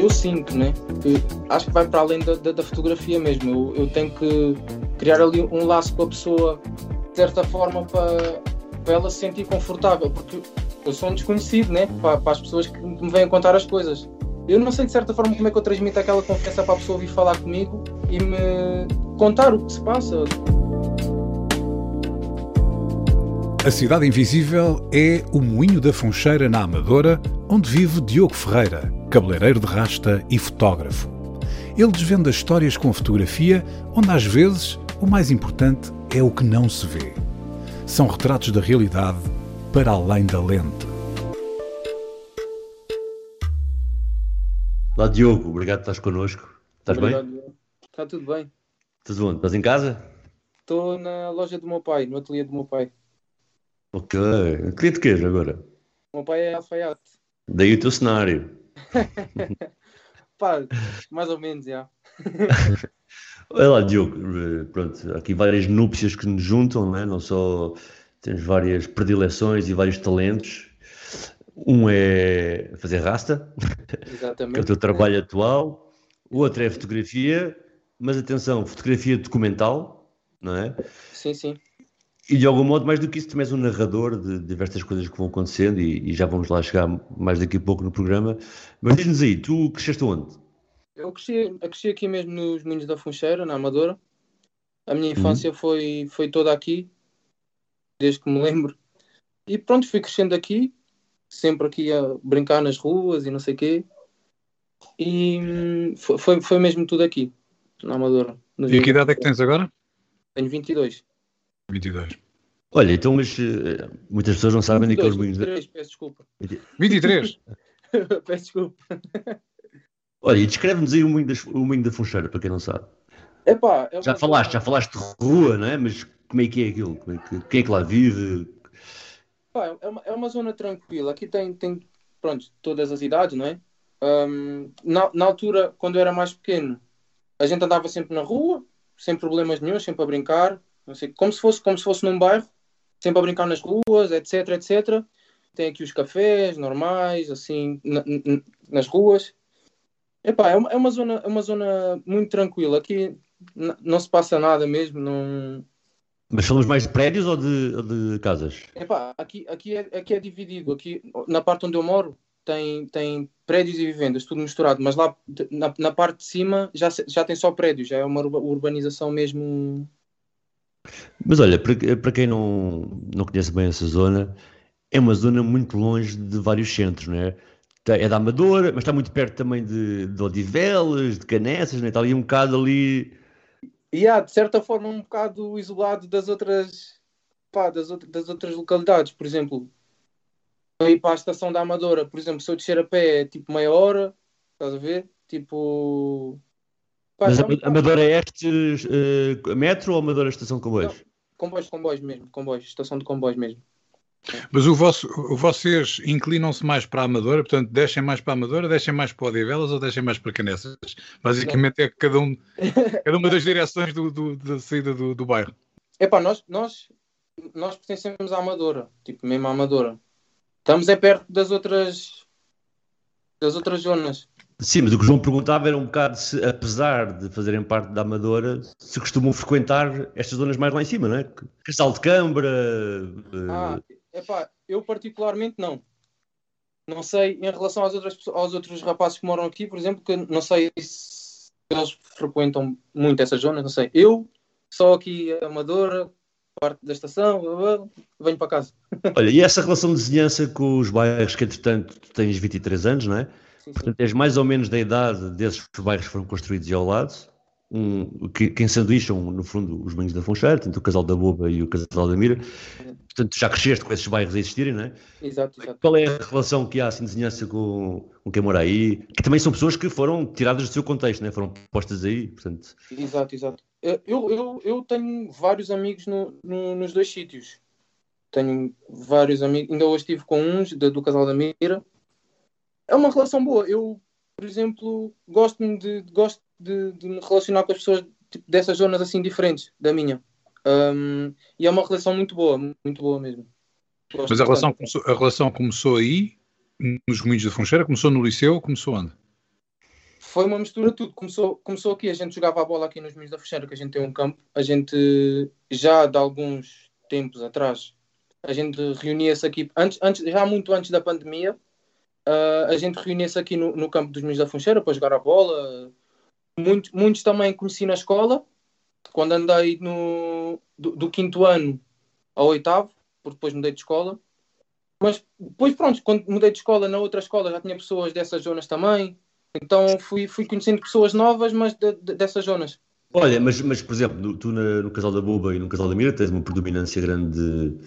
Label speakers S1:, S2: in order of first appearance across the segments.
S1: Eu sinto, né? Que acho que vai para além da, da, da fotografia mesmo. Eu, eu, tenho que criar ali um laço com a pessoa, de certa forma, para, para ela se sentir confortável, porque eu sou um desconhecido, né? Para, para as pessoas que me vêm contar as coisas. Eu não sei de certa forma como é que eu transmito aquela confiança para a pessoa vir falar comigo e me contar o que se passa.
S2: A Cidade Invisível é o Moinho da Funcheira na Amadora, onde vive Diogo Ferreira, cabeleireiro de rasta e fotógrafo. Ele desvenda histórias com fotografia, onde às vezes o mais importante é o que não se vê. São retratos da realidade para além da lente.
S3: Olá Diogo, obrigado por estás connosco. Estás
S1: Obrigado,
S3: bem?
S1: Diogo. Está tudo bem.
S3: Estás onde? Estás em casa?
S1: Estou na loja do meu pai, no ateliê do meu pai.
S3: Ok. Queria te queijo agora.
S1: O meu pai é alfaiate.
S3: Daí o teu cenário.
S1: Pá, mais ou menos, já.
S3: Olha lá, Diogo, pronto, há aqui várias núpcias que nos juntam, não é? Não só temos várias predileções e vários talentos. Um é fazer rasta, que é o
S1: Exatamente.
S3: teu trabalho atual. O outro é fotografia, mas atenção, fotografia documental, não é?
S1: Sim, sim.
S3: E de algum modo, mais do que isso, também és um narrador de diversas coisas que vão acontecendo e, e já vamos lá chegar mais daqui a pouco no programa. Mas diz-nos aí, tu cresceste onde?
S1: Eu cresci, eu cresci aqui mesmo nos Moinhos da Funcheira, na Amadora. A minha infância foi, foi toda aqui, desde que me lembro. E pronto, fui crescendo aqui, sempre aqui a brincar nas ruas e não sei o quê. E hum, foi, foi, mesmo tudo aqui, na Amadora.
S2: E a que idade é que tens agora?
S1: Tenho 22.
S2: 22.
S3: Olha, então, mas eh, muitas pessoas não sabem
S1: 22,
S3: daqueles moinhos. da-
S1: 23, peço desculpa.
S2: 23?
S1: peço desculpa.
S3: Olha, e descreve-nos aí o moinho, das- o moinho da Funcheira, para quem não sabe.
S1: Epá, é
S3: Já falaste, já falaste de rua, não é? Mas como é que é aquilo? Como é que- quem é que lá vive?
S1: Pá, é, uma, é uma zona tranquila. Aqui tem, tem pronto, todas as idades, não é? Ahm, na, na altura, quando eu era mais pequeno, a gente andava sempre na rua, sem problemas nenhum, sempre a brincar, não sei, como se fosse, como se fosse num bairro, sempre a brincar nas ruas, etc, etc. Tem aqui os cafés normais, assim, na- na- nas ruas. Epá, é uma, é uma zona, é uma zona muito tranquila. Aqui não se passa nada mesmo, não,
S3: Mas falamos mais de prédios ou de, de casas?
S1: Epá, aqui, aqui, é, aqui é dividido. Aqui, na parte onde eu moro, tem, tem prédios e vivendas, tudo misturado. Mas lá na, na parte de cima já, já tem só prédios, já é uma urba- urbanização mesmo.
S3: Mas olha, para, para quem não, não conhece bem essa zona, é uma zona muito longe de vários centros, não é? Tá- É da Amadora, mas está muito perto também de, de Odivelas, de Canessas, não é? Está ali um bocado ali.
S1: E há, de certa forma, um bocado isolado das outras, pá, das, outra- das outras localidades. Por exemplo, ir para a estação da Amadora, por exemplo, se eu descer a pé é tipo meia hora, estás a ver? Tipo. Pá,
S3: Mas
S1: é
S3: a
S1: bocado-
S3: Amadora é este eh, metro ou Amadora é estação de comboios?
S1: Comboios, comboios mesmo, comboios, estação de comboios mesmo.
S2: Mas o vosso, o- vocês inclinam-se mais para a Amadora, portanto, deixem mais para a Amadora, deixem mais para Odivelas ou deixem mais para Canessas? Basicamente é cada, um, cada uma das direções do, do- da saída do, do bairro.
S1: Epá, nós, nós, nós pertencemos à Amadora, tipo, mesmo à Amadora. Estamos é perto das outras das outras zonas.
S3: Sim, mas o que o João perguntava era um bocado se, apesar de fazerem parte da Amadora, se costumam frequentar estas zonas mais lá em cima, não é? Castelo de Câmara. eh,
S1: Ah, epá, eu particularmente não. Não sei, em relação às outras, aos outros rapazes que moram aqui, por exemplo, que não sei se eles frequentam muito essa zona, não sei. Eu, só aqui Amadora, parte da estação, venho para casa.
S3: Olha, e essa relação de vizinhança com os bairros, que entretanto tens 23 anos, não é?
S1: Sim, sim.
S3: Portanto, és mais ou menos da idade desses bairros que foram construídos e ao lado. um, que, que ensanduicham, no fundo, os banhos da Foncheira, tanto o casal da Boba e o casal da Mira. Portanto, já cresceste com esses bairros a existirem, não é?
S1: Exato, exato.
S3: Qual é a relação que há, assim, de com, com quem mora aí? Que também são pessoas que foram tiradas do seu contexto, né? foram postas aí, portanto...
S1: Exato, exato. Eu, eu, eu tenho vários amigos no, no, nos dois sítios. Tenho vários amigos, ainda hoje estive com uns de, do casal da Mira. É uma relação boa. Eu, por exemplo, gosto de, gosto de, de me relacionar com as pessoas tipo, dessas zonas assim diferentes da minha. Um, e é uma relação muito boa, muito boa mesmo.
S2: Gosto Mas a relação, começou, a relação começou aí, nos Moinhos da Foncheira? Começou no liceu? Começou onde?
S1: Foi uma mistura de tudo. Começou, começou aqui, a gente jogava a bola aqui nos Moinhos da Foncheira, que a gente tem um campo. A gente, já de alguns tempos atrás, a gente reunia-se aqui, antes, antes, já muito antes da pandemia, uh, a gente reunia-se aqui no, no campo dos Moinhos da Foncheira para jogar a bola. Muito, muitos também conheci na escola, quando andei no, do, do, quinto ano ao oitavo, porque depois mudei de escola. Mas depois, pronto, quando mudei de escola, na outra escola já tinha pessoas dessas zonas também. Então fui, fui conhecendo pessoas novas, mas de, de, dessas zonas.
S3: Olha, mas, mas por exemplo, tu na, no Casal da Boba e no Casal da Mira tens uma predominância grande de,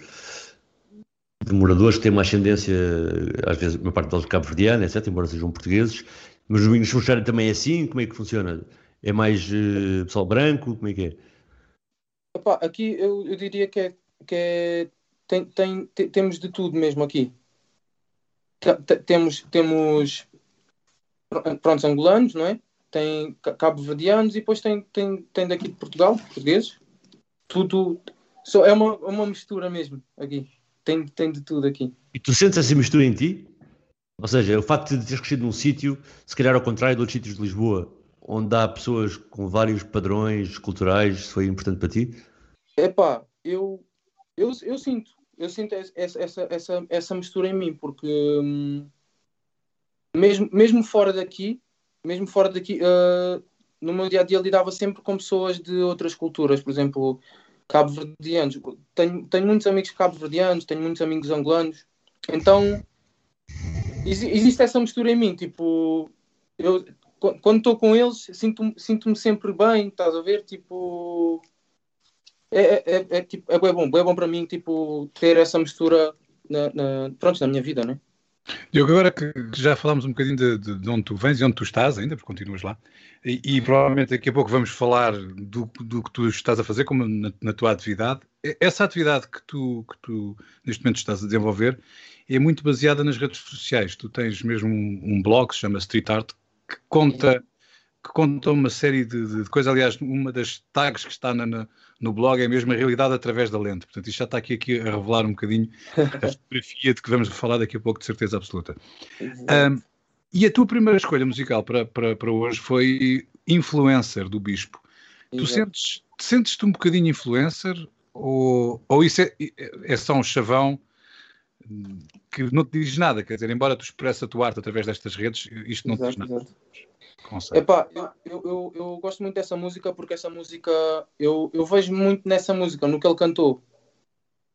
S3: de moradores que têm uma ascendência, às vezes, uma parte deles cabo-verdiana, etc., embora sejam portugueses. Mas o Domingos Funchara também é assim? Como é que funciona? É mais uh, pessoal branco? Como é que é?
S1: Aqui eu, eu, diria que é, que é tem, tem, tem, temos de tudo mesmo aqui. temos, temos pronto, angolanos, não é? Tem cabo-verdianos e depois tem, tem, tem daqui de Portugal, portugueses. Tudo. Só, é uma, uma mistura mesmo aqui. Tem, tem de tudo aqui.
S3: E tu sentes essa mistura em ti? Ou seja, o facto de teres crescido num sítio, se calhar ao contrário de outros sítios de Lisboa, onde há pessoas com vários padrões culturais, foi importante para ti?
S1: Epá, eu, eu, eu sinto, eu sinto essa, essa, essa, essa mistura em mim, porque hum, mesmo, mesmo fora daqui, mesmo fora daqui, uh, no meu dia a dia lidava sempre com pessoas de outras culturas, por exemplo, cabo-verdianos. Tenho, tenho muitos amigos cabo-verdianos, tenho muitos amigos angolanos, então existe essa mistura em mim, tipo, eu quando estou com eles, sinto-me sinto sempre bem, estás a ver? Tipo. É, é, é, é tipo, é, bom, bom para mim tipo, ter essa mistura na, na, pronto, na minha vida, né?
S2: Diogo, agora que já falámos um bocadinho de, de, de, onde tu vens e onde tu estás ainda, porque continuas lá, e, e provavelmente daqui a pouco vamos falar do, do que tu estás a fazer como na, na, tua atividade. Essa atividade que tu, que tu neste momento estás a desenvolver é muito baseada nas redes sociais. Tu tens mesmo um, um blog que se chama Street Art, que conta, que conta uma série de, de coisas. Aliás, uma das tags que está na, na, no blog é mesmo a realidade através da lente. Portanto, isto já está aqui, aqui a revelar um bocadinho a fotografia de que vamos falar daqui a pouco, de certeza absoluta. Um, e a tua primeira escolha musical para, para, para hoje foi Influencer, do Bispo. Exato. Tu sentes, sentes-te um bocadinho influencer ou, ou isso é, é só um chavão que não te diz nada, quer dizer, embora tu expresses a tua arte através destas redes, isto não exato, te diz nada.
S1: Epá, eu, eu, eu, gosto muito dessa música porque essa música, eu, eu vejo muito nessa música, no que ele cantou.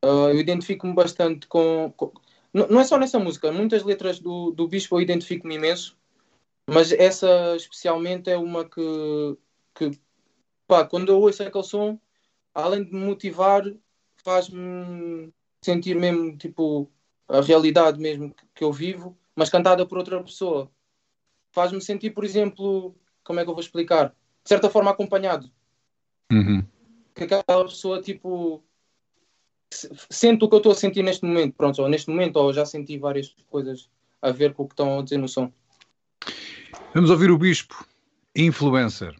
S1: Uh, eu identifico-me bastante com, com, Não, não é só nessa música, muitas letras do, do Bispo eu identifico-me imenso, mas essa especialmente é uma que, que pá, quando eu ouço aquele som, além de me motivar, faz-me sentir mesmo tipo a realidade mesmo que eu vivo, mas cantada por outra pessoa. Faz-me sentir, por exemplo, como é que eu vou explicar? De certa forma acompanhado.
S2: Uhum.
S1: Que aquela pessoa, tipo, sente o que eu estou a sentir neste momento. Pronto, ou neste momento, ou já senti várias coisas a ver com o que estão a dizer no som.
S2: Vamos ouvir o Bispo, influencer.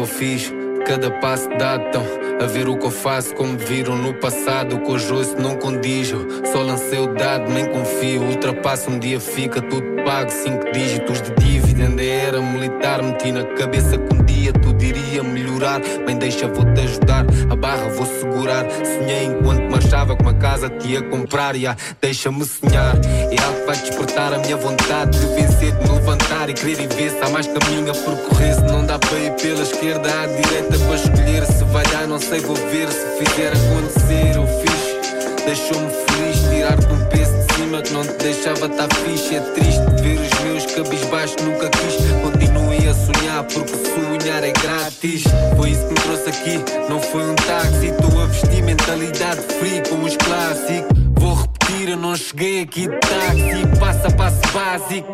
S4: Que eu fiz. cada passo dado. A ver o que eu faço, como viram no passado. Que hoje não condiz. Só lancei o dado, nem confio. Ultrapassa um dia, fica tudo pago. Cinco dígitos de dívida, ainda era militar. Meti na cabeça que um dia tudo iria melhorar. Bem, deixa, vou-te ajudar. A barra vou segurar. Marchava com uma casa que ia comprar. Yeah, deixa-me sonhar. É algo que vai despertar a minha vontade de vencer, de me levantar e querer e ver se há mais caminho a percorrer. Se não dá para ir pela esquerda à direita para escolher. Se vai dar, não sei, vou ver. Se fizer acontecer, eu fiz. Deixou-me feliz tirar-te um peso de cima que não te deixava estar fixe. É triste ver os meus cabisbaixos, nunca quis. A sonhar porque sonhar é grátis. Foi isso que me trouxe aqui, não foi um táxi. Estou a vestir mentalidade free com os clássicos. Vou repetir, eu não cheguei aqui de táxi. Passo a passo básico.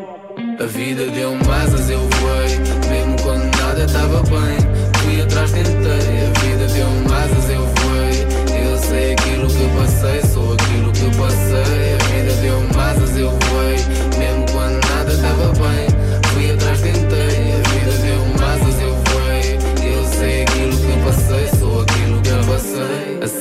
S4: A vida deu-me asas, eu voei. Mesmo quando nada estava bem, fui atrás, tentei. A vida deu-me asas, eu voei. Eu sei aquilo que passei,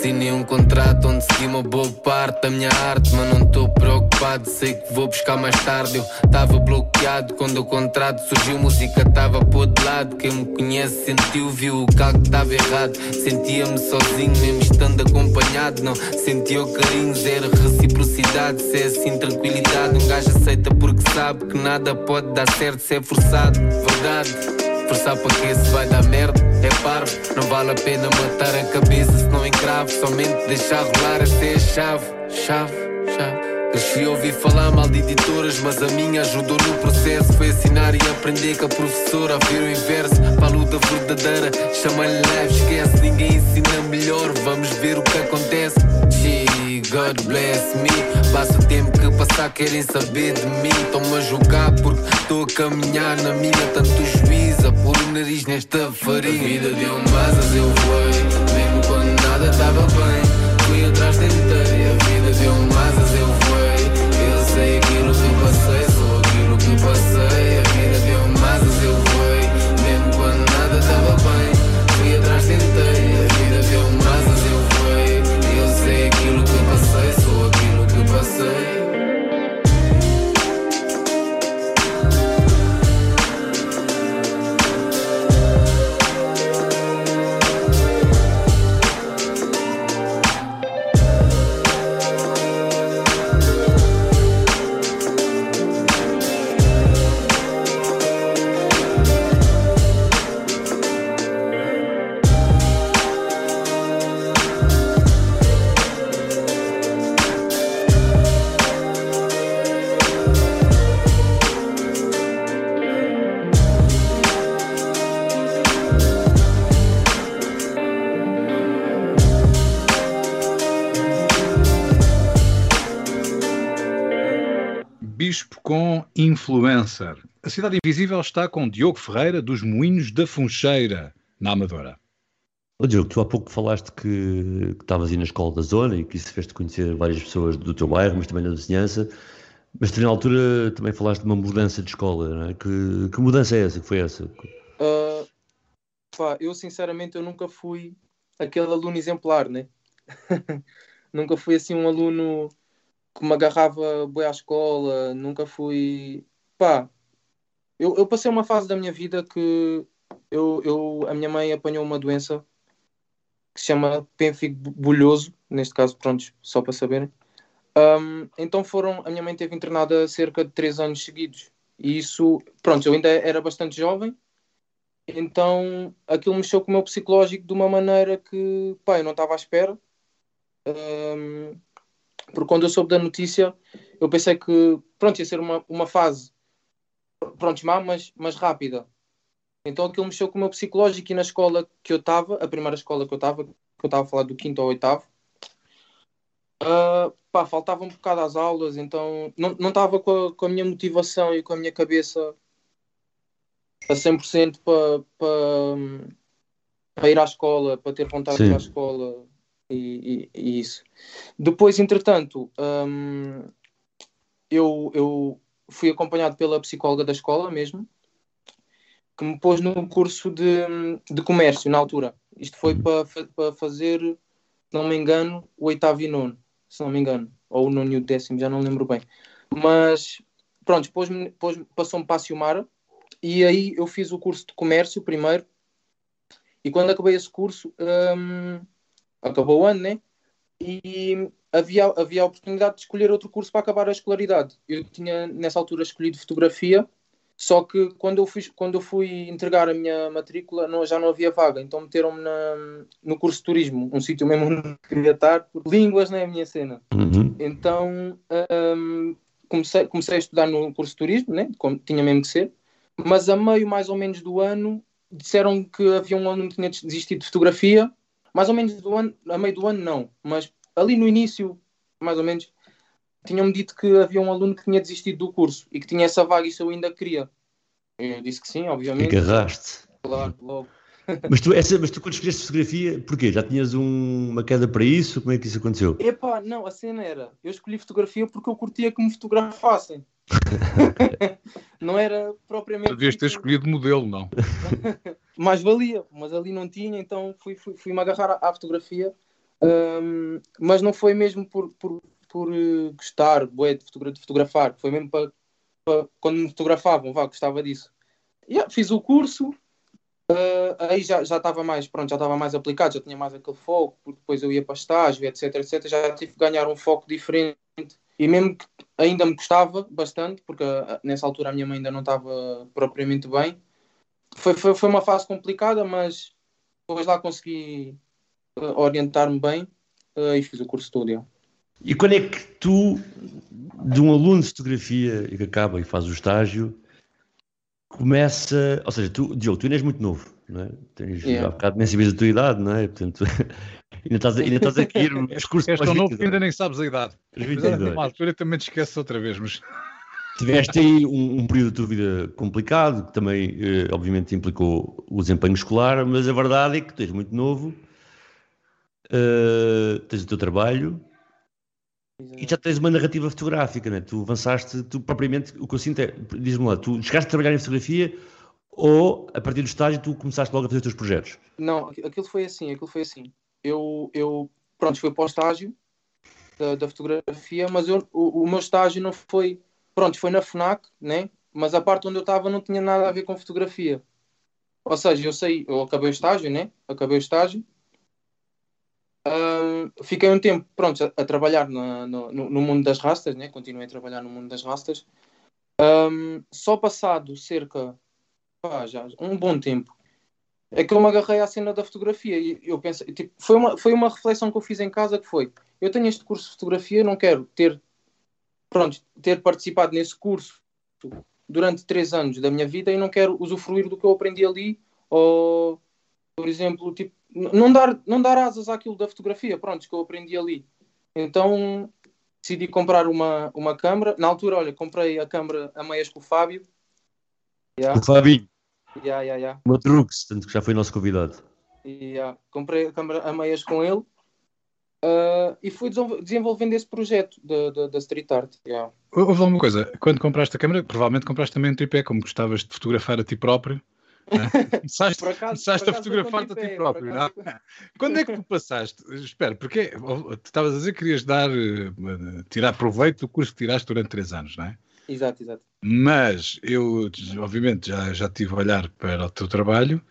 S4: Assinei um contrato onde segui uma boa parte da minha arte, mas não estou preocupado. Sei que vou buscar mais tarde. Eu estava bloqueado quando o contrato surgiu. Música estava por de lado. Quem me conhece sentiu, viu o algo estava errado. Sentia-me sozinho, mesmo estando acompanhado. Não sentia o carinho, zero reciprocidade. Se é assim, tranquilidade. Um gajo aceita porque sabe que nada pode dar certo se é forçado. Verdade. Forçar para que se vai dar merda é parvo. Não vale a pena matar a cabeça se não encravo. Somente deixar rolar até a chave, chave, chave. Cresci a ouvir falar mal de editoras, mas a minha ajudou no processo. Foi ensinar e aprender com a professora a ver o inverso. Falo da verdadeira, chama-lhe leve, esquece. Ninguém ensina melhor, vamos ver o que acontece. God bless me. Passa o tempo que passar, querem saber de mim. Estão-me a julgar porque estou a caminhar na minha. Tanto juízo, a pôr o nariz nesta farinha. A vida deu-me asas, eu voei. Mesmo quando nada estava bem,
S2: com influencer. A Cidade Invisível está com Diogo Ferreira dos Moinhos da Funcheira, na Amadora.
S3: Ô Diogo, tu há pouco falaste que estavas aí na escola da zona e que isso fez-te conhecer várias pessoas do teu bairro, mas também da vizinhança. Mas tu, na altura também falaste de uma mudança de escola, não é? Que, que mudança é essa? Que foi essa?
S1: Uh, pá, eu sinceramente eu nunca fui aquele aluno exemplar, né? nunca fui assim um aluno que me agarrava bem à escola, nunca fui. Pá, eu, eu passei uma fase da minha vida que eu, eu, a minha mãe apanhou uma doença que se chama pênfigo bulhoso, neste caso, pronto, só para saberem. Um, então foram, a minha mãe teve internada cerca de 3 anos seguidos. E isso, pronto, eu ainda era bastante jovem, então aquilo mexeu com o meu psicológico de uma maneira que, pá, eu não estava à espera. Um, porque quando eu soube da notícia, eu pensei que, pronto, ia ser uma, uma fase, pronto, má, mas, mas rápida. Então aquilo mexeu com o meu psicológico e na escola que eu estava, a primeira escola que eu estava, que eu estava a falar do quinto ao oitavo, Uh, pá, faltava um bocado às aulas, então não não estava com, a- com a minha motivação e com a minha cabeça a 100% para pa, pa ir à escola, para ter vontade de ir à escola e, e- e isso. Depois, entretanto, hum, eu, eu fui acompanhado pela psicóloga da escola mesmo que me pôs no curso de, de comércio na altura. Isto foi para, para fazer, se não me engano, o oitavo e nono, se não me engano, ou o nono e o décimo, já não lembro bem. Mas pronto, pôs pôs, passou-me para a Ciumara e aí eu fiz o curso de comércio primeiro. E quando acabei esse curso, um, acabou o ano, né? E havia, havia a oportunidade de escolher outro curso para acabar a escolaridade. Eu tinha nessa altura escolhido fotografia só que quando eu, fui, quando eu fui entregar a minha matrícula não, já não havia vaga, então meteram-me no curso de turismo, um sítio mesmo onde queria estar, línguas não é a minha cena.
S3: Uhum.
S1: Então um, comecei, comecei a estudar no curso de turismo, né? como tinha mesmo que ser, mas a meio mais ou menos do ano disseram que havia um aluno que tinha desistido de fotografia, mais ou menos do ano, a meio do ano não, mas ali no início, mais ou menos, tinham-me dito que havia um aluno que tinha desistido do curso e que tinha essa vaga e isso eu ainda queria. Eu disse que sim, obviamente.
S3: Agarraste.
S1: Claro, logo.
S3: Mas tu, essa, mas tu quando escolheste fotografia, porquê? Já tinhas um, uma queda para isso? Como é que isso aconteceu?
S1: Epá, não, a cena era, eu escolhi fotografia porque eu curtia que me fotografassem. não era propriamente...
S2: Devias ter escolhido modelo, não?
S1: Mais valia, mas ali não tinha, então fui-me fui, fui agarrar à, fotografia. Um, mas não foi mesmo por, por, por uh, gostar bué, de, fotogra de fotografar, foi mesmo para, para quando me fotografavam, vá, gostava disso. Yeah, fiz o curso, uh, aí já estava mais, pronto, já estava mais aplicado, já tinha mais aquele foco, porque depois eu ia para estágio, etc, etc, já tive que ganhar um foco diferente. E mesmo que ainda me gostava bastante, porque uh, nessa altura a minha mãe ainda não estava propriamente bem, foi, foi, foi uma fase complicada, mas depois lá consegui uh, orientar-me bem e fiz o curso todo.
S3: E quando é que tu, de um aluno de fotografia que acaba e faz o estágio, começa. Ou seja, tu, Diogo, tu ainda és muito novo, não é? Tens yeah. há bocado nem sabias a tua idade, não é? Portanto, ainda estás, ainda estás a cair
S2: discurso. És tão novo que ainda nem sabes a idade. Uma altura também te esqueces outra vez, mas.
S3: Tiveste aí um, um, período da tua vida complicado, que também, eh, obviamente, implicou o desempenho escolar, mas a verdade é que tu és muito novo, uh, tens o teu trabalho, e já tens uma narrativa fotográfica, né? Tu avançaste, tu propriamente, o que eu sinto é, diz-me lá, tu chegaste a trabalhar em fotografia ou a partir do estágio tu começaste logo a fazer os teus projetos?
S1: Não, aquilo foi assim, aquilo foi assim. Eu, eu pronto, fui para o estágio da, da fotografia, mas eu, o, o, meu estágio não foi, pronto, foi na FNAC, né? Mas a parte onde eu estava não tinha nada a ver com fotografia. Ou seja, eu sei, eu acabei o estágio, né? Acabei o estágio fiquei um tempo pronto, a, a trabalhar na, no, no, mundo das rastas, né? continuei a trabalhar no mundo das rastas. Um, só passado cerca pá, já, um bom tempo é que eu me agarrei à cena da fotografia e eu pensei, tipo, foi uma, foi uma reflexão que eu fiz em casa que foi, eu tenho este curso de fotografia, não quero ter pronto, ter participado nesse curso durante três anos da minha vida e não quero usufruir do que eu aprendi ali ou por exemplo, tipo, não dar, não dar asas àquilo da fotografia, pronto, que eu aprendi ali. Então decidi comprar uma, uma câmera. Na altura, olha, comprei a câmera a meias com o Fábio.
S3: Yeah. O Fábio.
S1: Yeah, yeah, yeah.
S3: O Trux, tanto que já foi nosso convidado.
S1: Yeah. Comprei a câmera a meias com ele uh, e fui desenvolvendo esse projeto da street art. Yeah.
S2: Houve alguma coisa, quando compraste a câmera, provavelmente compraste também um tripé, como gostavas de fotografar a ti próprio. Começaste, começaste a fotografar-te a ti próprio? É? Quando é que tu passaste? Espera, porque tu estavas a dizer que querias dar, eh, tirar proveito do curso que tiraste durante três anos, não é?
S1: Exato, exato.
S2: Mas eu, obviamente, já, já tive a olhar para o teu trabalho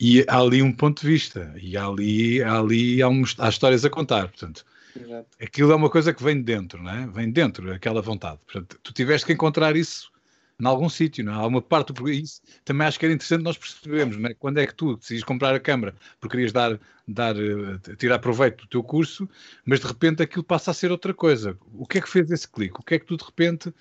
S2: e há ali um ponto de vista e há ali, há ali há, um, há histórias a contar, portanto. Exato. Aquilo é uma coisa que vem dentro, não é? Vem dentro, aquela vontade. Portanto, tu tiveste que encontrar isso em algum sítio, não é? Há uma parte do isso também acho que era interessante nós percebermos, não é? Quando é que tu decides comprar a câmara porque querias dar, dar, eh, tirar proveito do teu curso, mas de repente aquilo passa a ser outra coisa. O que é que fez esse clique? O que é que tu de repente.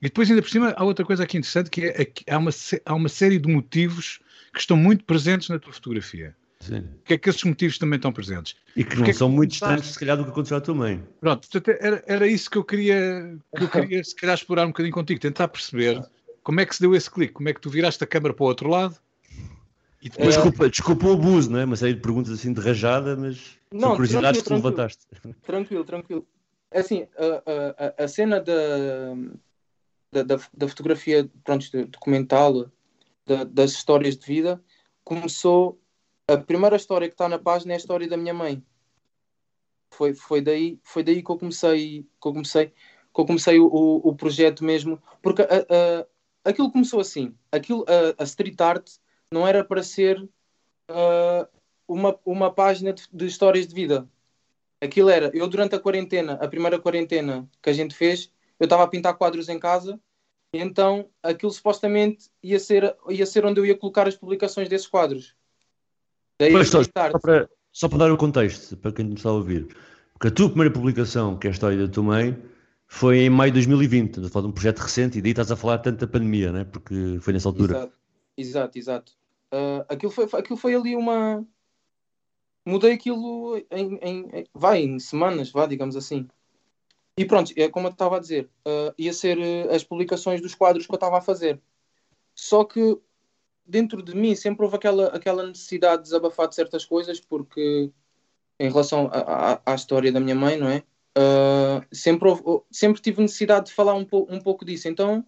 S2: E depois, ainda por cima, há outra coisa aqui interessante que é, que há, uma, há uma série de motivos que estão muito presentes na tua fotografia. Sim. que é que esses motivos também estão presentes?
S3: E que não são muito distantes, se calhar, do que aconteceu à tua mãe.
S2: Pronto, portanto, era, era isso que eu queria, que eu queria, se calhar, explorar um bocadinho contigo, tentar perceber como é que se deu esse clique? Como é que tu viraste a câmera para o outro lado?
S3: E depois... Desculpa, desculpa o abuso, não é? Uma série de perguntas assim de rajada, mas não, curiosidades que tu levantaste.
S1: Tranquilo, tranquilo. É assim, a, a, a cena da, da, da, fotografia pronto, documental da, das histórias de vida, começou. A primeira história que está na página é a história da minha mãe. Foi, foi, daí, foi daí que eu comecei, que eu comecei, que eu comecei o, o projeto mesmo. Porque a, a, aquilo começou assim. Aquilo, a, a street art não era para ser uh, uma, uma página de, de, histórias de vida. Aquilo era, eu durante a quarentena, a primeira quarentena que a gente fez, eu estava a pintar quadros em casa, e então aquilo supostamente ia ser, ia ser onde eu ia colocar as publicações desses quadros.
S3: Daí Mas, só, só, para, só para dar o contexto, para quem não está a ouvir, porque a tua primeira publicação, que é a história da tua mãe, foi em maio de 2020, estás a falar de um projeto recente e daí estás a falar tanto da pandemia, né? porque foi nessa altura.
S1: Exato, exato. exato. Uh, aquilo, foi, aquilo foi ali uma. Mudei aquilo em, em, em, vai, em semanas, vá, digamos assim. E pronto, é como eu estava a dizer, uh, ia ser uh, as publicações dos quadros que eu estava a fazer. Só que dentro de mim sempre houve aquela, aquela necessidade de desabafar de certas coisas, porque em relação à história da minha mãe, não é? Uh, sempre, houve, sempre tive necessidade de falar um, po um pouco disso. Então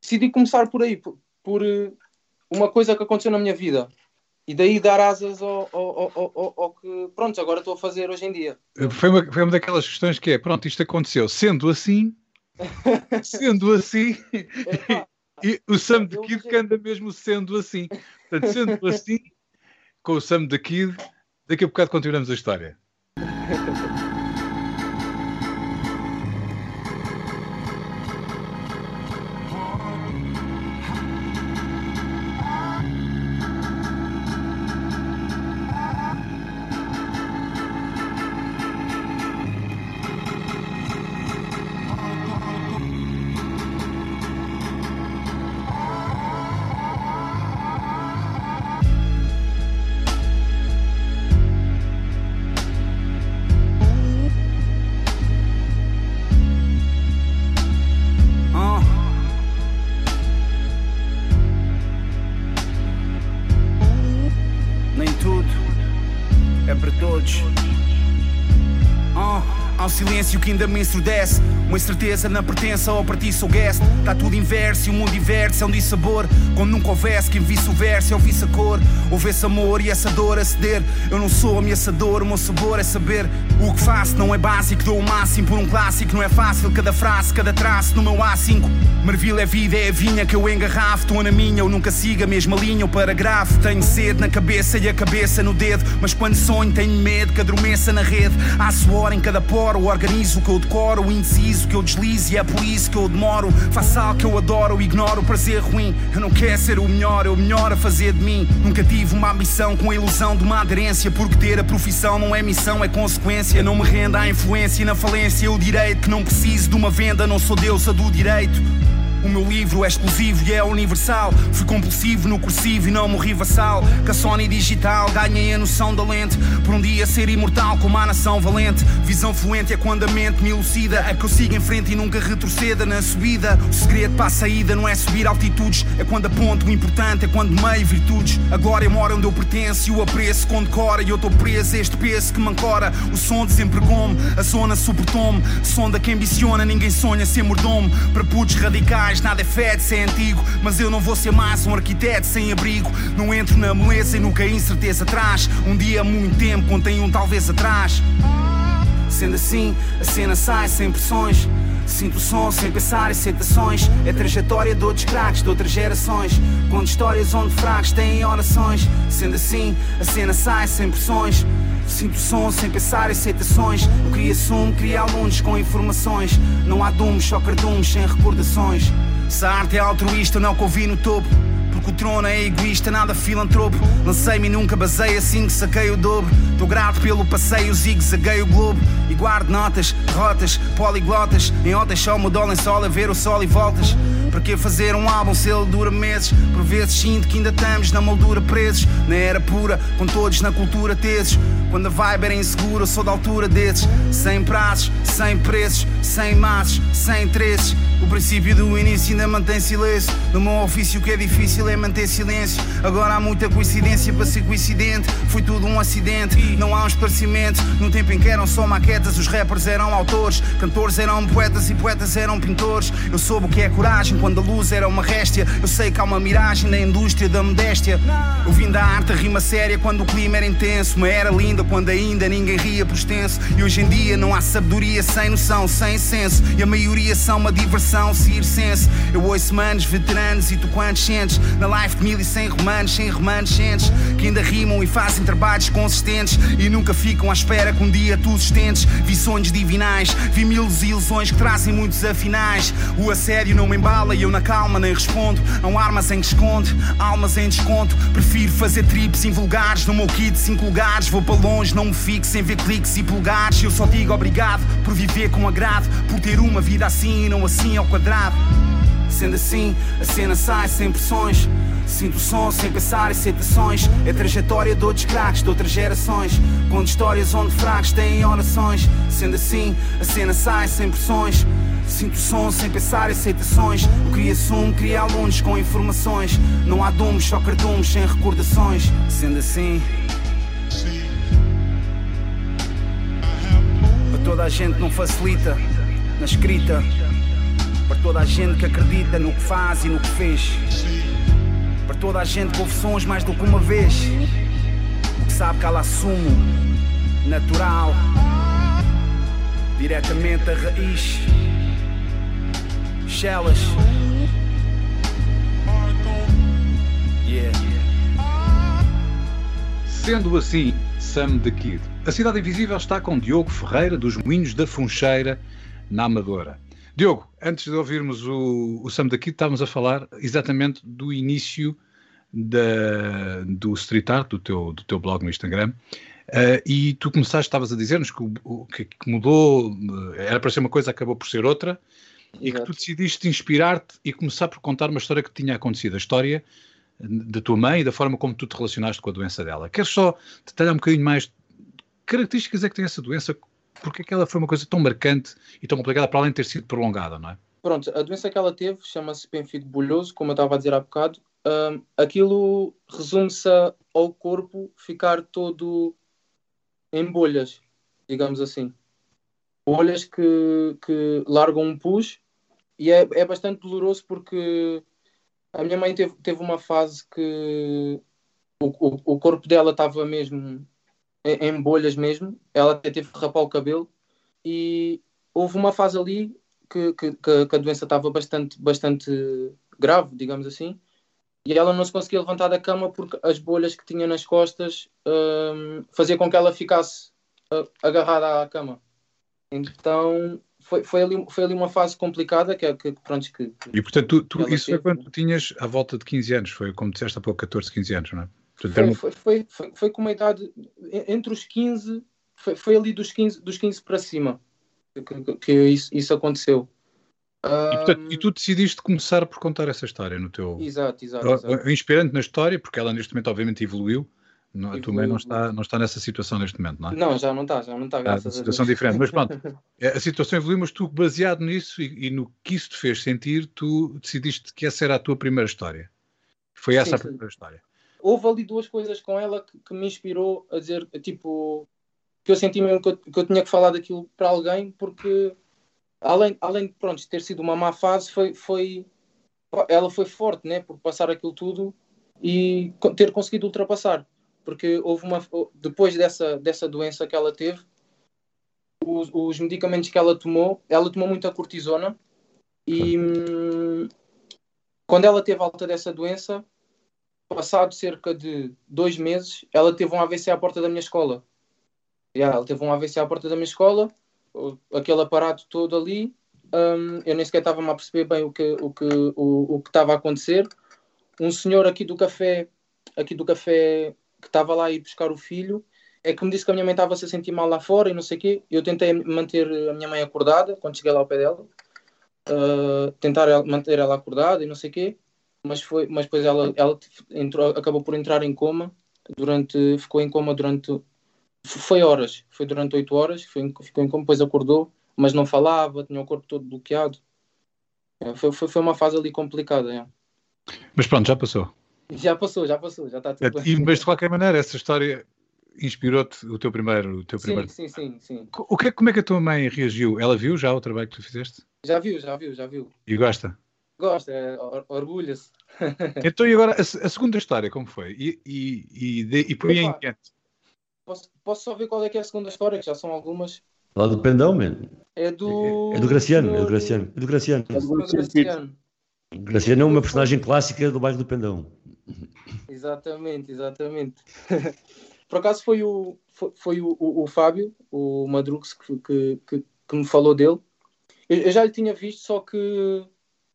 S1: decidi começar por aí, por, por uma coisa que aconteceu na minha vida e daí dar asas ao, ao, ao, ao, que, pronto, agora estou a fazer hoje em dia.
S2: Foi uma, foi uma daquelas questões que é, pronto, isto aconteceu, sendo assim, sendo assim, e, o Sam the Kid que anda mesmo sendo assim. Portanto, sendo assim, com o Sam the Kid, daqui a bocado continuamos a história.
S5: silêncio que ainda me ensurdece. Uma incerteza na pertença ou para ti sou guest. Está tudo inverso e o mundo diverte, é um dissabor. Quando nunca houvesse quem visse o verso, eu visse a cor. Houvesse amor e essa dor a ceder. Eu não sou ameaçador, o meu sabor é saber o que faço. Não é básico, dou o máximo por um clássico. Não é fácil, cada frase, cada traço no meu A5. Marvila é vida, é a vinha que eu engarrafo. Estou na minha, eu nunca siga a mesma linha ou parágrafo. Tenho sede na cabeça e a cabeça no dedo. Mas quando sonho, tenho medo que adormeça na rede. Há suor em cada poro, organizo o que eu decoro, o indeciso que eu deslizo e é por isso que eu demoro. Faço algo que eu adoro, ignoro o prazer ruim. Eu não quero ser o melhor, o melhor a fazer de mim. Nunca tive uma ambição com a ilusão de uma aderência, porque ter a profissão não é missão, é consequência. Não me renda à influência e na falência. O direito que não preciso de uma venda, não sou deusa do direito. O meu livro é exclusivo e é universal. Fui compulsivo no cursivo e não morri vassal. Com a Sony digital ganhei a noção da lente. Por um dia ser imortal como a nação valente. Visão fluente é quando a mente me elucida. É que eu siga em frente e nunca retroceda na subida. O segredo para a saída não é subir altitudes. É quando aponto o importante, é quando meio virtudes. A glória mora onde eu pertenço e o apreço condecora. E eu estou preso a este peso que me ancora. O som desempregou-me, a zona suportou-me. Sonda que ambiciona, ninguém sonha ser mordomo. Para putos radicais nada é fed, se é antigo. Mas eu não vou ser mais um arquiteto sem abrigo. Não entro na moleza e nunca incerteza traz. Um dia, muito tempo, contém um talvez atrás. Sendo assim, a cena sai sem pressões. Sinto o som sem pensar em citações. É trajetória de outros craques de outras gerações. Conto histórias onde fracos têm orações. Sendo assim, a cena sai sem pressões. Sinto som sem pensar em citações. Eu queria sumo, queria alunos com informações. Não há dumos, só cardumes sem recordações. Se a arte é altruísta, não convi no topo. Porque o trono é egoísta, nada filantropo. Lancei-me e nunca basei assim que saquei o dobro. Tô grato pelo passeio, zigue-zaguei o globo. E guardo notas, derrotas, poliglotas. Em otas só me dólar em sol a ver o sol e voltas. Para que fazer um álbum se ele dura meses? Por vezes sinto que ainda estamos na moldura presos. Na era pura, com todos na cultura teses. Quando a vibe era insegura, sou da altura desses. Sem prazos, sem preços, sem massos, sem interesses. O princípio do início ainda mantém silêncio. No meu ofício, o que é difícil é manter silêncio. Agora há muita coincidência para ser coincidente. Foi tudo um acidente, não há um esclarecimento. No tempo em que eram só maquetas, os rappers eram autores. Cantores eram poetas e poetas eram pintores. Eu soube o que é coragem quando a luz era uma réstia. Eu sei que há uma miragem na indústria da modéstia. Eu vim da arte, rima séria quando o clima era intenso. Uma era linda quando ainda ninguém ria por extenso. E hoje em dia não há sabedoria sem noção, sem senso. E a maioria são uma diversão circense. Eu ouço manos, veteranos e tu quantos sentes? Na life de mil e cem romanos, sem remanescentes. Que ainda rimam e fazem trabalhos consistentes. E nunca ficam à espera que um dia tu sustentes. Vi sonhos divinais, vi mil ilusões que trazem muitos afinais. O assédio não me embala e eu na calma nem respondo. Há armas em desconto, almas em desconto. Prefiro fazer trips invulgares no meu kit de 5 lugares. Vou para longe, não me fico sem ver cliques e pulgares. Eu só digo obrigado por viver com agrado, por ter uma vida assim e não assim ao quadrado. Sendo assim, a cena sai sem pressões. Sinto o som sem pensar em citações. É trajetória de outros craques de outras gerações. Conto histórias onde fracos têm orações. Sendo assim, a cena sai sem pressões. Sinto o som sem pensar em citações. O que assumo, cria alunos com informações. Não há dumos, só cardumes sem recordações. Sendo assim. Para toda a gente não facilita na escrita. Para toda a gente que acredita no que faz e no que fez. Para toda a gente que ouve sons mais do que uma vez. Que sabe que ela assumo, natural, diretamente da raiz.
S2: Sendo assim, Sam the Kid. A Cidade Invisível está com Diogo Ferreira, dos Moinhos da Funcheira, na Amadora. Diogo, antes de ouvirmos o, o Sam the Kid, estávamos a falar exatamente do início da, do street art, do teu, do teu blog no Instagram. Uh, e tu começaste, estavas a dizer-nos que, que, mudou, era para ser uma coisa, acabou por ser outra, Exato. e que tu decidiste inspirar-te e começar por contar uma história que tinha acontecido, a história da tua mãe e da forma como tu te relacionaste com a doença dela. Queres só detalhar um bocadinho mais que características é que tem essa doença? Porque é que ela foi uma coisa tão marcante e tão complicada para além de ter sido prolongada, não é?
S1: Pronto, a doença que ela teve chama-se penfido bulhoso, como eu estava a dizer há bocado. Um, aquilo resume-se ao corpo ficar todo em bolhas, digamos assim. Bolhas que, que largam um pus e é, é bastante doloroso porque a minha mãe teve, teve uma fase que o, o, o corpo dela estava mesmo em, em, bolhas mesmo. Ela até teve que rapar o cabelo e houve uma fase ali que, que, que a doença estava bastante, bastante grave, digamos assim. E ela não se conseguia levantar da cama porque as bolhas que tinha nas costas um, fazia com que ela ficasse uh, agarrada à cama. Então foi, foi, ali, foi ali uma fase complicada que, que, pronto, que,
S2: E portanto, tu, tu, isso teve. foi quando tu tinhas à volta de 15 anos, foi como disseste há pouco, 14, 15 anos, não é?
S1: Portanto, foi, foi, foi, foi, com uma idade entre os 15, foi, foi ali dos 15, dos 15 para cima que, que isso, isso aconteceu.
S2: E, portanto, e, tu decidiste começar por contar essa história no teu.
S1: Exato, exato. exato.
S2: Inspirante na história, porque ela neste momento, obviamente, evoluiu. Não, a tua mãe não está, não está nessa situação neste momento, não é?
S1: Não, já não está, já não está. Está
S2: uma situação diferente. Mas pronto, é, a situação evoluiu, mas tu, baseado nisso e, e, no que isso te fez sentir, tu decidiste que essa era a tua primeira história. Foi essa sim, a primeira sim. história.
S1: Houve ali duas coisas com ela que, que, me inspirou a dizer, tipo, que eu senti mesmo que eu, que eu tinha que falar daquilo para alguém, porque além, além de pronto, ter sido uma má fase, foi, foi, ela foi forte, né, por passar aquilo tudo e ter conseguido ultrapassar porque houve uma depois dessa dessa doença que ela teve os, os medicamentos que ela tomou ela tomou muita cortisona e hum, quando ela teve alta dessa doença passado cerca de dois meses ela teve um AVC à porta da minha escola. Yeah, ela teve um AVC à porta da minha escola aquele aparato todo ali um, eu nem sequer estava a perceber bem o que o que o, o que estava a acontecer. Um senhor aqui do café aqui do café que estava lá a ir buscar o filho, é que me disse que a minha mãe estava -se sentir mal lá fora e não sei o quê. Eu tentei manter a minha mãe acordada quando cheguei lá ao pé dela, uh, tentar manter ela acordada e não sei o quê, mas, foi, mas depois ela, ela entrou, acabou por entrar em coma, durante, ficou em coma durante. Foi horas, foi durante oito horas, foi, ficou em coma, depois acordou, mas não falava, tinha o corpo todo bloqueado. É, foi, foi, foi uma fase ali complicada. É.
S2: Mas pronto, já passou.
S1: Já passou, já passou, já está tudo bem.
S2: Mas de qualquer maneira, essa história inspirou-te o teu primeiro. O teu
S1: sim,
S2: primeiro...
S1: sim, sim, sim.
S2: O que, é, como é que a tua mãe reagiu? Ela viu já o trabalho que tu fizeste?
S1: Já viu, já viu, já viu.
S2: E gosta?
S1: Gosta, é, orgulha-se.
S2: então, e agora, a, a, segunda história, como foi? E, e, e, de, e por aí em diante?
S1: Posso, posso só ver qual é que é a segunda história, que já são algumas.
S3: Lá do Pendão, mano.
S1: É do.
S3: É, do Graciano, é do Graciano. É do Graciano. É do Graciano. Graciano é uma personagem clássica do bairro do Pendão.
S1: Exatamente, exatamente. Por acaso foi o, foi, foi o, o, o, Fábio, o Madrux, que, que, que, que me falou dele. Eu, eu, já lhe tinha visto, só que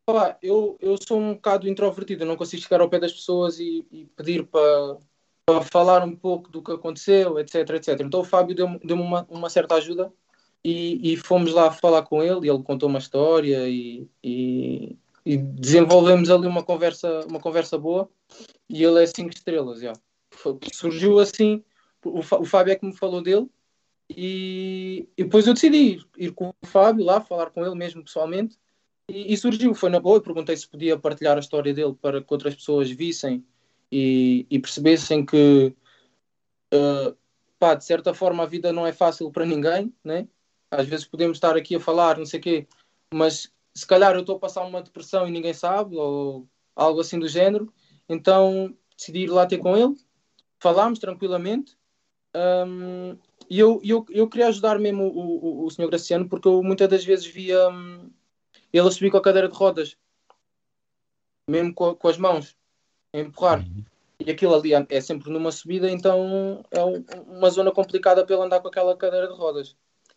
S1: pá, eu, eu sou um bocado introvertido, eu não consigo chegar ao pé das pessoas e, e pedir para, para falar um pouco do que aconteceu, etc, etc. Então o Fábio deu-me deu uma, uma certa ajuda e, e, fomos lá falar com ele e ele contou uma história e, e, e, desenvolvemos ali uma conversa, uma conversa boa e ele é cinco estrelas, já. Surgiu assim, o, o Fábio é que me falou dele e, e depois eu decidi ir, ir, com o Fábio lá, falar com ele mesmo pessoalmente e, e surgiu, foi na boa, eu perguntei se podia partilhar a história dele para que outras pessoas vissem e, e percebessem que uh, pá, de certa forma a vida não é fácil para ninguém, né? às vezes podemos estar aqui a falar, não sei o quê, mas se calhar eu estou a passar uma depressão e ninguém sabe, ou algo assim do género, então decidi ir lá ter com ele, falámos tranquilamente, um, e eu, eu, eu queria ajudar mesmo o, o, o senhor Graciano, porque eu muitas das vezes via um, ele a subir com a cadeira de rodas, mesmo com, com as mãos, a empurrar. Uhum. E aquilo ali é sempre numa subida, então é um, uma zona complicada para ele andar com aquela cadeira de rodas.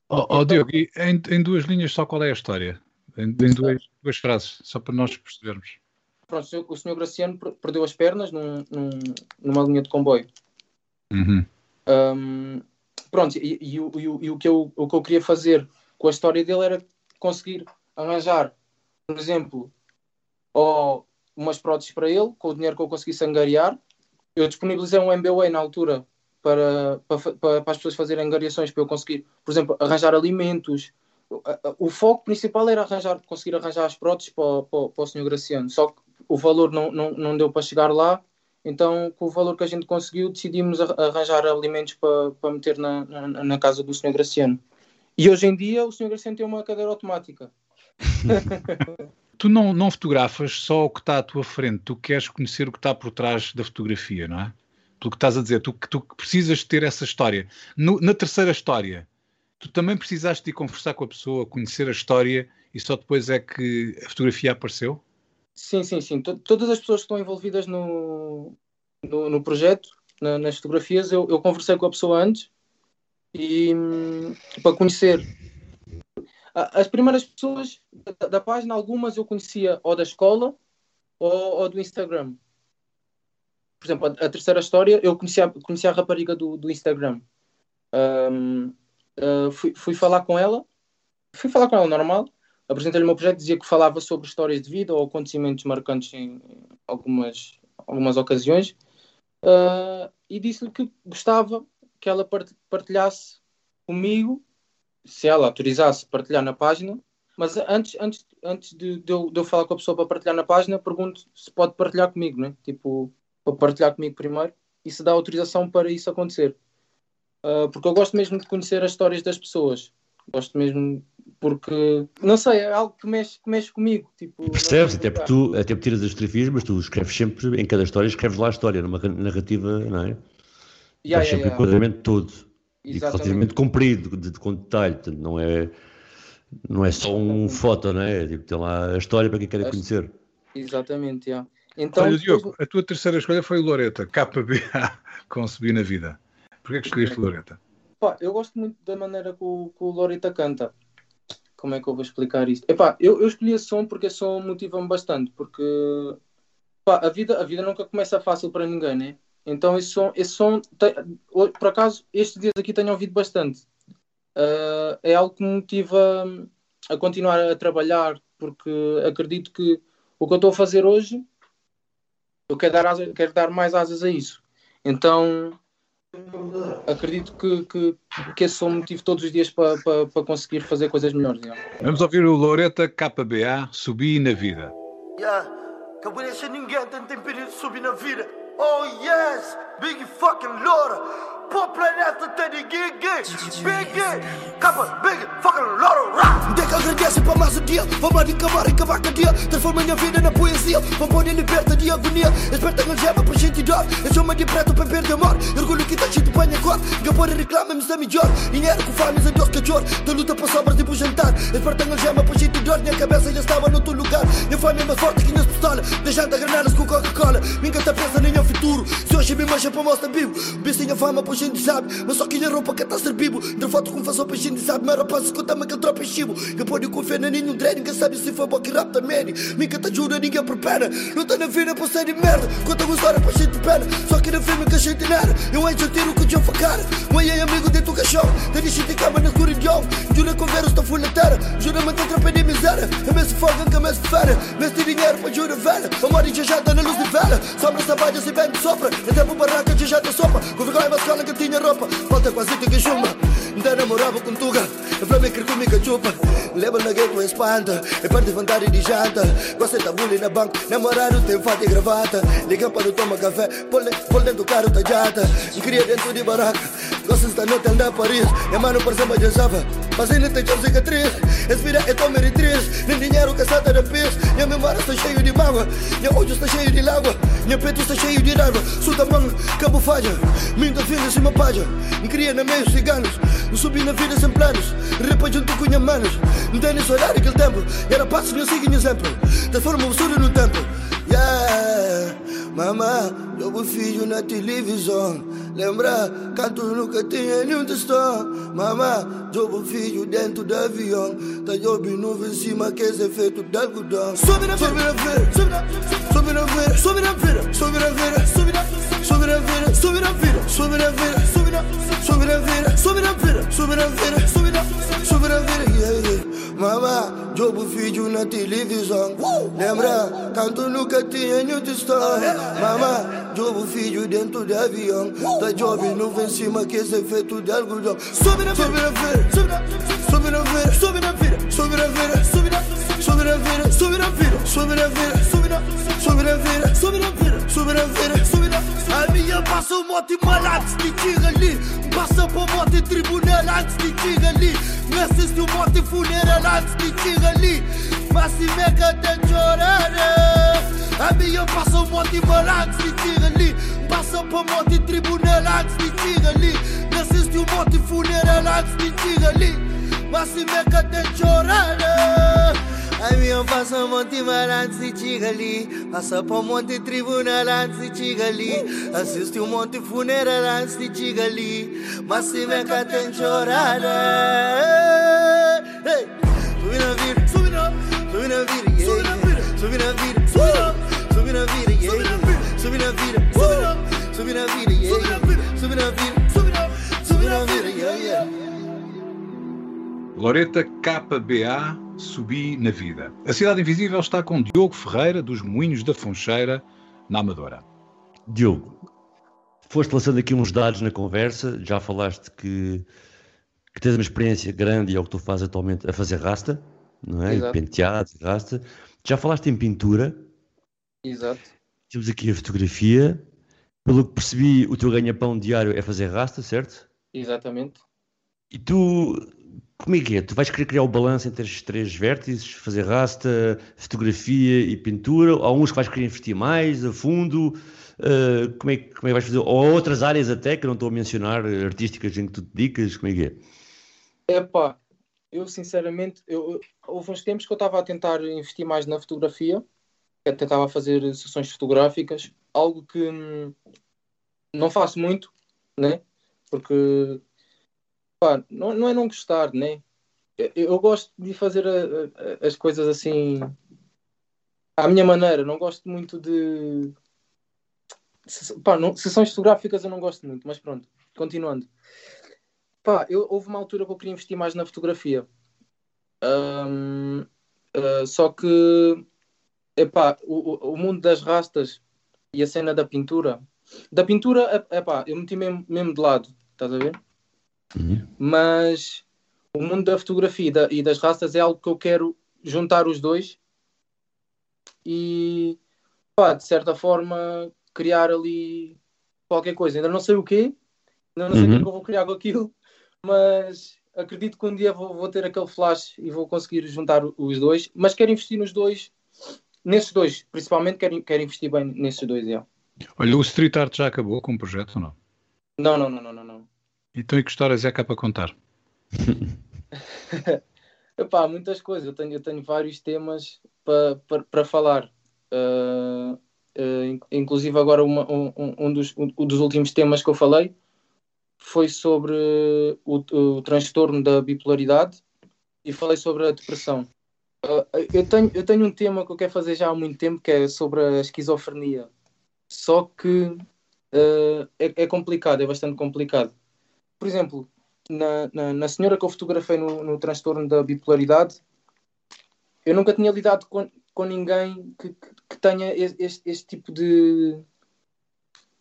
S2: Oh, oh Diogo, em, em, duas linhas só qual é a história? Em, em duas, duas, frases, só para nós percebermos.
S1: Pronto, o senhor Graciano perdeu as pernas num, num, numa linha de comboio.
S2: Uhum.
S1: Um, pronto, e, e, e, e, o, que eu, o que eu queria fazer com a história dele era conseguir arranjar, por exemplo, ou umas próteses para ele, com o dinheiro que eu conseguisse angariar. Eu disponibilizei um MBA na altura para, para, para, as pessoas fazerem angariações para eu conseguir, por exemplo, arranjar alimentos. O foco principal era arranjar, conseguir arranjar as próteses para, para, para o Sr. Graciano, só que o valor não, não, não deu para chegar lá, então com o valor que a gente conseguiu decidimos arranjar alimentos para, para meter na, na, na casa do Sr. Graciano. E hoje em dia o Sr. Graciano tem uma cadeira automática.
S2: tu não, não fotografas só o que está à tua frente, tu queres conhecer o que está por trás da fotografia, não é? pelo que estás a dizer, tu, tu precisas ter essa história. No, na terceira história, tu também precisaste de conversar com a pessoa, conhecer a história e só depois é que a fotografia apareceu?
S1: Sim, sim, sim. Todas as pessoas que estão envolvidas no, no, no projeto, na, nas fotografias, eu, eu, conversei com a pessoa antes e hum, para conhecer. As primeiras pessoas da, da, página, algumas eu conhecia ou da escola ou, ou do Instagram por exemplo, a, terceira história, eu conheci a, conheci a rapariga do, do Instagram. Um, uh, fui, fui falar com ela, fui falar com ela normal, apresentei-lhe o meu projeto, dizia que falava sobre histórias de vida ou acontecimentos marcantes em algumas, algumas ocasiões, uh, e disse-lhe que gostava que ela partilhasse comigo, se ela autorizasse partilhar na página, mas antes, antes, antes de, de, eu, de eu falar com a pessoa para partilhar na página, pergunto se pode partilhar comigo, né? Tipo, para partilhar comigo primeiro e se dá autorização para isso acontecer. Uh, porque eu gosto mesmo de conhecer as histórias das pessoas. Gosto mesmo porque, não sei, é algo que mexe, que mexe comigo. Tipo,
S3: Percebes? Até porque tu até tiras as fotografias, mas tu escreves sempre, em cada história, escreves lá a história, numa narrativa, não é? Yeah, Faz sempre yeah, o enquadramento todo. E relativamente comprido, de, de, com detalhe. não é, não é só um foto, não é? Tipo, tem lá a história para quem quer conhecer.
S1: Exatamente, yeah. Então,
S2: Olha, Diogo, a tua terceira escolha foi o Loreta, KBA, com Subir na Vida. Porquê que escolheste Loreta?
S1: Pá, eu gosto muito da maneira que o, o Loreta canta. Como é que eu vou explicar isto? Epá, eu, eu escolhi esse som porque esse som motiva-me bastante, porque pá, a, vida, a vida nunca começa fácil para ninguém, né? Então esse som, esse som tem, por acaso, estes dias aqui tenho ouvido bastante. Uh, é algo que me motiva a continuar a trabalhar, porque acredito que o que eu estou a fazer hoje eu quero dar, asas, quero dar mais asas a isso. Então acredito que, que, que esse é o motivo todos os dias para, para, para conseguir fazer coisas melhores.
S2: Vamos ouvir o Loreta KBA Subir na Vida.
S6: Yeah. Que eu ninguém tem tempo de subir na vida. Oh yes, big fucking Lora. Pop planeta tem ninguém gay Big gay Capa big fucking lotto
S7: Dê que agradece para mais um dia. Vamos de acabar e acabar com dia. Transforma minha vida na poesia. Vamos pôr liberta de agonia. Esperta a gema para gente dar Eu chamo de preto para perder amor. Orgulho que tá cheio de banho agora Gabora reclama-me se é melhor Dinheiro com fome, a Deus que chor Da luta para sobras e para jantar. Esperta a gema para gente dar Minha cabeça já estava no outro lugar. Minha fome é mais forte que minhas pistolas. Deixando granadas com Coca-Cola. Minha tá pensa nem ao futuro. Se hoje me mancha para mostrar vivo. Bicinha fama para gente Mas só que a roupa que tá servido. De foto com faço para gente sabe Mas rapaz escuta-me aquele tropa chivo. Que pode confiar na nenhum drag Ninguém sabe se foi bom que rap também Minha tá jura ninguém prepara Não tá na vida para ser de merda. Conta uma história para gente pena Só que na filme que a gente nada Eu o tiro com o John Facara Mãe é amigo dentro do caixão. Tem de em cama na escuridão Jura com estou full na terra. Jura manter tropa de miséria. É mesmo fogo que mesmo fera. De dinheiro para jura velha Amor e já tá na luz de vela. Sobra essa se vende sopra. Até pro barraca já tá sopa. Com vergonha mas escola que tinha roupa Falta quase que chumba. Ainda namorava com tuga Eu falei que comigo chupa Leva na gueto espanta É parte de vontade de janta Gosta da bullying na banca Namorado tem fato e gravata. Liga para o toma café Pôr dentro do carro tá jata Cria dentro de barraca Da noite andar a Paris Minha mano por cima de Java Mas ainda tem tchau cicatriz Esse é tão meretriz Nem dinheiro salta da pis. Minha memória está cheio de mágoa Minha olho está cheio de lágua Minha peito está cheio de raiva Sul da mão, cabo falha Minha filha cima página Me cria na meio ciganos subi na vida sem planos Repa junto com minha manos Não tem nesse horário aquele tempo era passo não sigo exemplo Transforma o surdo no templo Yeah. Mamá, vou filho na televisão. Lembra, canto nunca tinha nenhum tostão Mamá, jogo filho dentro do avião. Tá job nuvem em cima que é feito de algodão. Sobe na vira, sobe na vira Sobe na vira, sobe na vira Sobe na vira, sobe na vira Sobe na vira, sobe na vira Sobe na vira, sobe na vira Sobe na vira, sobe na vira Sobe na vira, sobe na vira yeah, yeah. Mamá, jogo vídeo na televisão Lembra, canto nunca tinha nenhum tostão Mamá, jogo vídeo dentro do avião Tá job nuvem em cima que é feito de algodão Sobe na vira, sobe na vira Sobe na vira, sobe na vira Sobe na vira, sobe na vira Sobe na vira, sobe na vira Sobe na vira, sobe na vira Sobe na vira, sobe na vira Sobe na vira A minha passa o mote mal antes de tira ali Passa para o mote tribunal antes de tira ali Não assiste o mote funeral antes de tira ali Mas se mega de chorar A minha passa o mote mal antes de tira ali Passa para o mote tribunal antes de tira ali Não assiste o mote funeral antes de tira ali Mas se mega de chorar a minha passa um monte mal antes de chegar ali Passa para um monte tribunal antes de chegar ali Assiste um monte funeral antes de chegar ali Mas se me cá tem chorada hey. Subi na vida, subi na, subi na vida, yeah. Subi na vida, subi na vida, yeah. Subi na vida, subi na vida, yeah. Subi na vida, subi na vida, yeah, yeah.
S2: Loreta KBA Subi na Vida. A Cidade Invisível está com Diogo Ferreira, dos Moinhos da Foncheira, na Amadora.
S3: Diogo, foste lançando aqui uns dados na conversa, já falaste que, que tens uma experiência grande e é o que tu fazes atualmente a fazer rasta, não é?
S1: Exato.
S3: Penteado, rasta. Já falaste em pintura,
S1: Exato.
S3: temos aqui a fotografia. Pelo que percebi, o teu ganha-pão diário é fazer rasta, certo?
S1: Exatamente.
S3: E tu, como é é? Tu vais querer criar o balanço entre estes três vértices, fazer rasta, fotografia e pintura? Há uns que vais querer investir mais, a fundo? Uh, como, é, como é que vais fazer? Ou outras áreas até, que não estou a mencionar, artísticas em que tu te dedicas, como é que é?
S1: Epá, eu sinceramente, eu- houve uns tempos que eu estava a tentar investir mais na fotografia, eu tentava fazer sessões fotográficas, algo que hum, não faço muito, né? Porque pá, não, não é não gostar, né? Eu, eu gosto de fazer a- a- as coisas assim à minha maneira, não gosto muito de pá, não- sessões fotográficas eu não gosto muito, mas pronto, continuando. Pá, eu, houve uma altura que eu queria investir mais na fotografia. Ahm, ah, só que epá, o- o mundo das rastas e a cena da pintura. Da pintura, epá, eu meti mesmo, mesmo de lado, estás a ver? Mas o mundo da fotografia e, da- e das rastas é algo que eu quero juntar os dois e pá, de certa forma criar ali qualquer coisa. Ainda não sei o quê, Ainda não sei o que é
S3: Uhum.
S1: que eu vou criar com aquilo, mas acredito que um dia vou, vou ter aquele flash e vou conseguir juntar os dois. Mas quero investir nos dois, nesses dois, principalmente quero, quero investir bem nesses dois. Yeah.
S2: Olha, o Street Art já acabou com o projeto ou não?
S1: Não, não, não, não, não, não.
S2: Então e que histórias é que há para contar?
S1: Epá, muitas coisas. Eu tenho, eu tenho vários temas para pa, para falar. Uh, uh, in- inclusive agora uma- um, um- dos, um dos últimos temas que eu falei foi sobre o, o transtorno da bipolaridade e falei sobre a depressão. Uh, eu, tenho, eu tenho um tema que eu quero fazer já há muito tempo que é sobre a esquizofrenia. Só que é, é complicado, é bastante complicado. Por exemplo, na, na, na senhora que eu fotografei no, no transtorno da bipolaridade, eu nunca tinha lidado com, com ninguém que, que, que tenha es- este, este tipo de.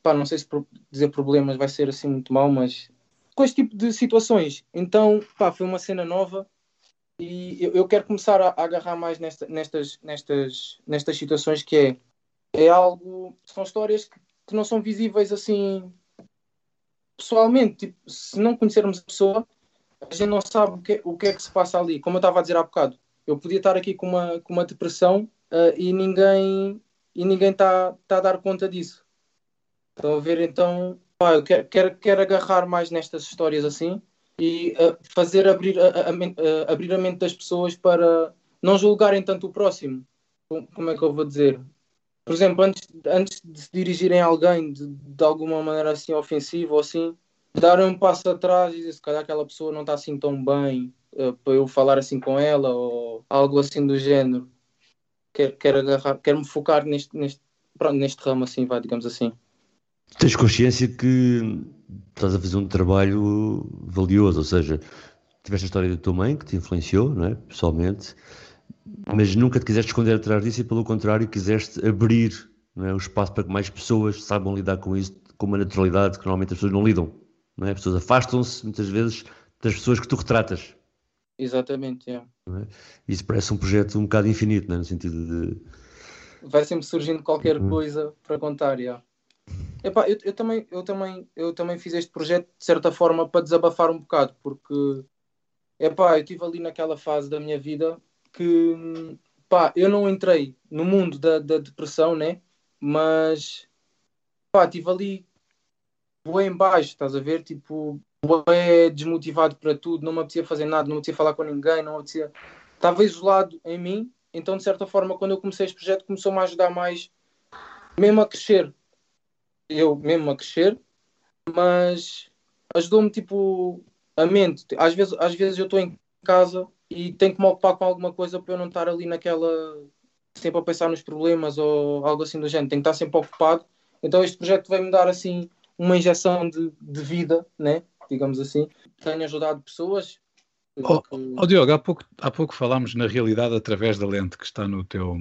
S1: Pá, não sei se dizer problemas vai ser assim muito mal, mas com este tipo de situações. Então, pá, foi uma cena nova e eu, eu quero começar a, a agarrar mais nesta, nestas, nestas, nestas situações que é, é algo. São histórias que, que não são visíveis assim pessoalmente, tipo, se não conhecermos a pessoa, a gente não sabe o que, o que é que se passa ali. Como eu estava a dizer há bocado, eu podia estar aqui com uma, com uma depressão ah, e ninguém e ninguém está tá a dar conta disso. Estão a ver? Então, pá, eu quero, quero, quero agarrar mais nestas histórias assim e ah, fazer abrir a, a- a ah, abrir a mente das pessoas para não julgarem tanto o próximo. Como é que eu vou dizer? Por exemplo, antes, antes de se dirigirem a alguém de, de alguma maneira assim ofensiva ou assim, darem um passo atrás e dizer se calhar aquela pessoa não está assim tão bem eh, para eu falar assim com ela ou algo assim do género. Quero, quero agarrar, quero me focar neste, neste, pronto, neste ramo assim, vai, digamos assim.
S3: Tens consciência que estás a fazer um trabalho valioso, ou seja, tiveste a história da tua mãe que te influenciou, não é? Pessoalmente, mas nunca te quiseste esconder atrás disso e, pelo contrário, quiseste abrir não é? o espaço para que mais pessoas saibam lidar com isso com uma naturalidade que normalmente as pessoas não lidam. Não é? As pessoas afastam-se muitas vezes das pessoas que tu retratas.
S1: Exatamente, é.
S3: Isso parece um projeto um bocado infinito, não é? no sentido de.
S1: vai sempre surgindo qualquer
S3: Uhum.
S1: coisa para contar, já. Epá, eu, eu, também, eu, também, eu também fiz este projeto de certa forma para desabafar um bocado, porque epá, eu estive ali naquela fase da minha vida que pá, eu não entrei no mundo da, da depressão, né? Mas pá, estive ali bué em baixo, estás a ver? Tipo, bué desmotivado para tudo, não me apetecia fazer nada, não me apetecia falar com ninguém, não me apetecia... Estava isolado em mim, então de certa forma quando eu comecei este projeto começou-me a ajudar mais mesmo a crescer. Eu mesmo a crescer, mas ajudou-me tipo a mente. Às vezes, às vezes eu estou em casa e tenho que me ocupar com alguma coisa para eu não estar ali naquela sempre a pensar nos problemas ou algo assim do género. Tenho que estar sempre ocupado. Então este projeto vai me dar assim uma injeção de, de vida, né? Digamos assim. Tenho ajudado pessoas.
S2: Oh, oh, Diogo, há pouco, há pouco falámos na realidade através da lente que está no teu.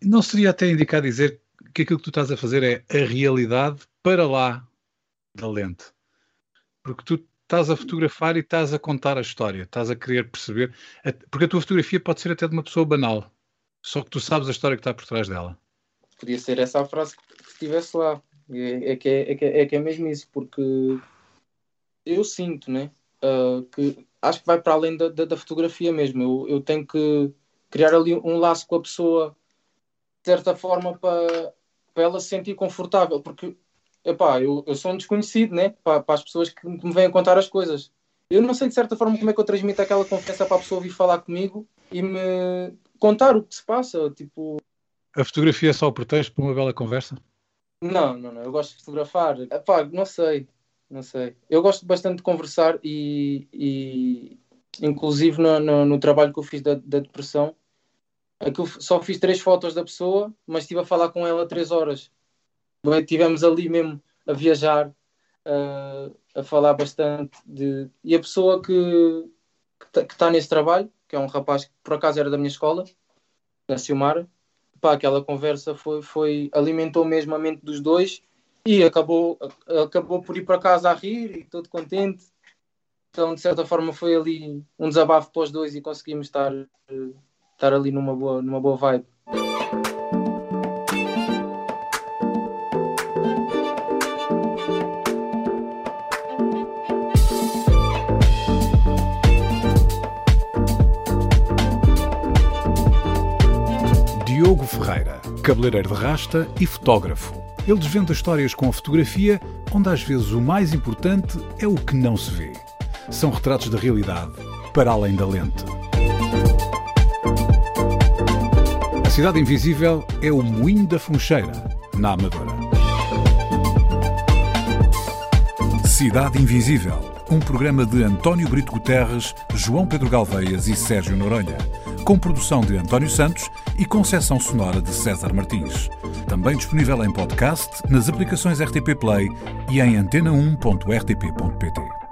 S2: Não seria até indicado dizer que aquilo que tu estás a fazer é a realidade para lá da lente? Porque tu estás a fotografar e estás a contar a história, estás a querer perceber. Porque a tua fotografia pode ser até de uma pessoa banal, só que tu sabes a história que está por trás dela.
S1: podia ser essa a frase que estivesse lá. É, é que é, é que é, é que é mesmo isso, porque eu sinto, né? ah, que acho que vai para além da, da, da fotografia mesmo. Eu, eu tenho que criar ali um laço com a pessoa de certa forma para, para ela se sentir confortável, porque epá, eu, eu sou um desconhecido, né? Para, para as pessoas que me vêm contar as coisas. Eu não sei de certa forma como é que eu transmito aquela confiança para a pessoa vir falar comigo e me contar o que se passa, tipo,
S2: A fotografia é só o pretexto para uma bela conversa?
S1: Não, não, não. Eu gosto de fotografar. Epá, não sei. Não sei. Eu gosto bastante de conversar e, e inclusive no, no, no trabalho que eu fiz da, da depressão, aquilo só fiz três fotos da pessoa, mas estive a falar com ela três horas. Tivemos ali mesmo a viajar, a, a falar bastante de. E a pessoa que está nesse trabalho, que é um rapaz que por acaso era da minha escola, na Silmara, pá, aquela conversa foi, foi alimentou mesmo a mente dos dois e acabou, acabou por ir para casa a rir e todo contente. Então, de certa forma, foi ali um desabafo para os dois e conseguimos estar, eh, estar ali numa boa, numa boa vibe.
S2: Ferreira, cabeleireiro de rasta e fotógrafo. Ele desvenda histórias com a fotografia, onde às vezes o mais importante é o que não se vê. São retratos da realidade, para além da lente. A Cidade Invisível é o Moinho da Funcheira, na Amadora. Cidade Invisível, um programa de António Brito Guterres, João Pedro Galveias e Sérgio Noronha, com produção de António Santos e concessão sonora de César Martins. Também disponível em podcast, nas aplicações RTP Play e em antena1.rtp.pt.